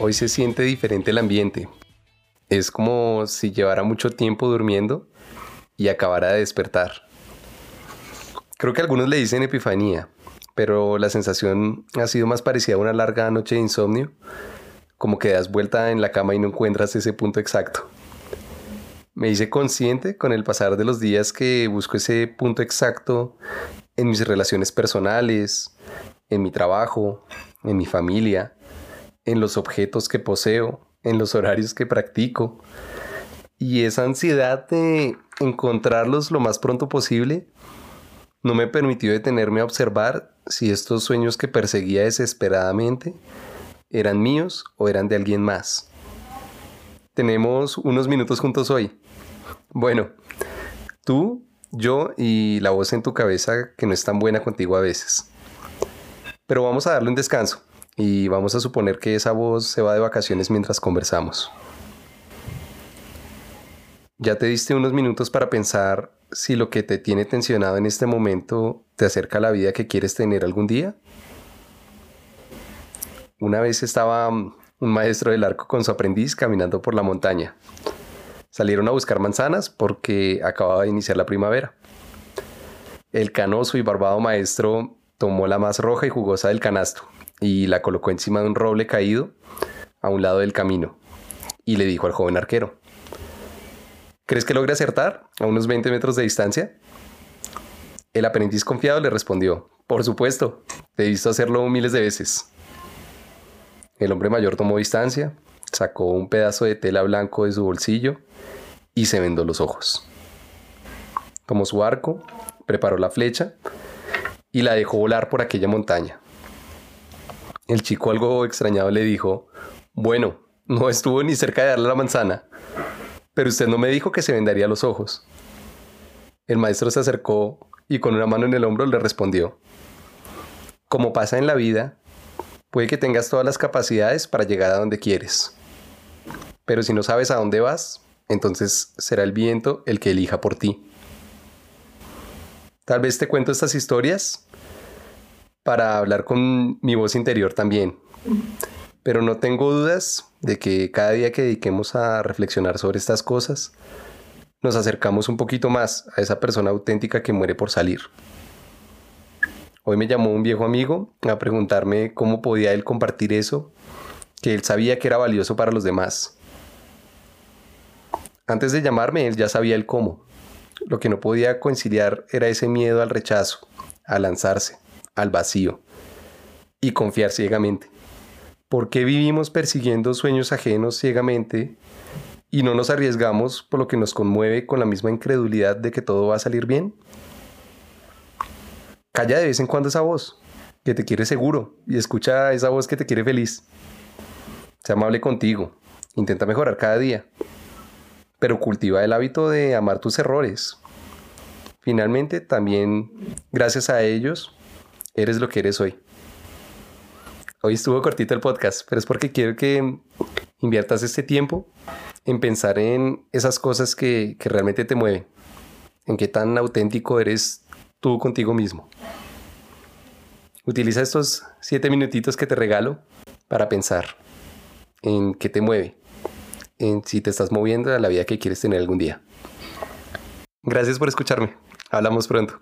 Hoy se siente diferente el ambiente. Es como si llevara mucho tiempo durmiendo y acabara de despertar. Creo que algunos le dicen epifanía, pero la sensación ha sido más parecida a una larga noche de insomnio, como que das vuelta en la cama y no encuentras ese punto exacto. Me hice consciente con el pasar de los días que busco ese punto exacto en mis relaciones personales, en mi trabajo, en mi familia, en los objetos que poseo, en los horarios que practico. Y esa ansiedad de encontrarlos lo más pronto posible no me permitió detenerme a observar si estos sueños que perseguía desesperadamente eran míos o eran de alguien más. Tenemos unos minutos juntos hoy. Bueno, tú, yo y la voz en tu cabeza que no es tan buena contigo a veces. Pero vamos a darle un descanso y vamos a suponer que esa voz se va de vacaciones mientras conversamos. ¿Ya te diste unos minutos para pensar si lo que te tiene tensionado en este momento te acerca a la vida que quieres tener algún día? Una vez estaba un maestro del arco con su aprendiz caminando por la montaña. Salieron a buscar manzanas porque acababa de iniciar la primavera. El canoso y barbado maestro tomó la más roja y jugosa del canasto y la colocó encima de un roble caído a un lado del camino y le dijo al joven arquero, ¿crees que logre acertar a unos 20 metros de distancia? El aprendiz confiado le respondió, por supuesto, te he visto hacerlo miles de veces. El hombre mayor tomó distancia, sacó un pedazo de tela blanco de su bolsillo y se vendó los ojos. Tomó su arco, preparó la flecha y la dejó volar por aquella montaña. El chico algo extrañado le dijo, bueno, no estuvo ni cerca de darle la manzana, pero usted no me dijo que se vendaría los ojos. El maestro se acercó y con una mano en el hombro le respondió, como pasa en la vida, puede que tengas todas las capacidades para llegar a donde quieres, pero si no sabes a dónde vas, entonces será el viento el que elija por ti. Tal vez te cuento estas historias para hablar con mi voz interior también. Pero no tengo dudas de que cada día que dediquemos a reflexionar sobre estas cosas, nos acercamos un poquito más a esa persona auténtica que muere por salir. Hoy me llamó un viejo amigo a preguntarme cómo podía él compartir eso, que él sabía que era valioso para los demás. Antes de llamarme, él ya sabía el cómo. Lo que no podía conciliar era ese miedo al rechazo, a lanzarse al vacío y confiar ciegamente. ¿Por qué vivimos persiguiendo sueños ajenos ciegamente y no nos arriesgamos por lo que nos conmueve con la misma incredulidad de que todo va a salir bien? Calla de vez en cuando esa voz, que te quiere seguro, y escucha esa voz que te quiere feliz. Sea amable contigo, intenta mejorar cada día, pero cultiva el hábito de amar tus errores. Finalmente, también gracias a ellos, eres lo que eres hoy. Hoy estuvo cortito el podcast, pero es porque quiero que inviertas este tiempo en pensar en esas cosas que, que realmente te mueven, en qué tan auténtico eres tú contigo mismo. Utiliza estos siete minutitos que te regalo para pensar en qué te mueve, en si te estás moviendo a la vida que quieres tener algún día. Gracias por escucharme. Hablamos pronto.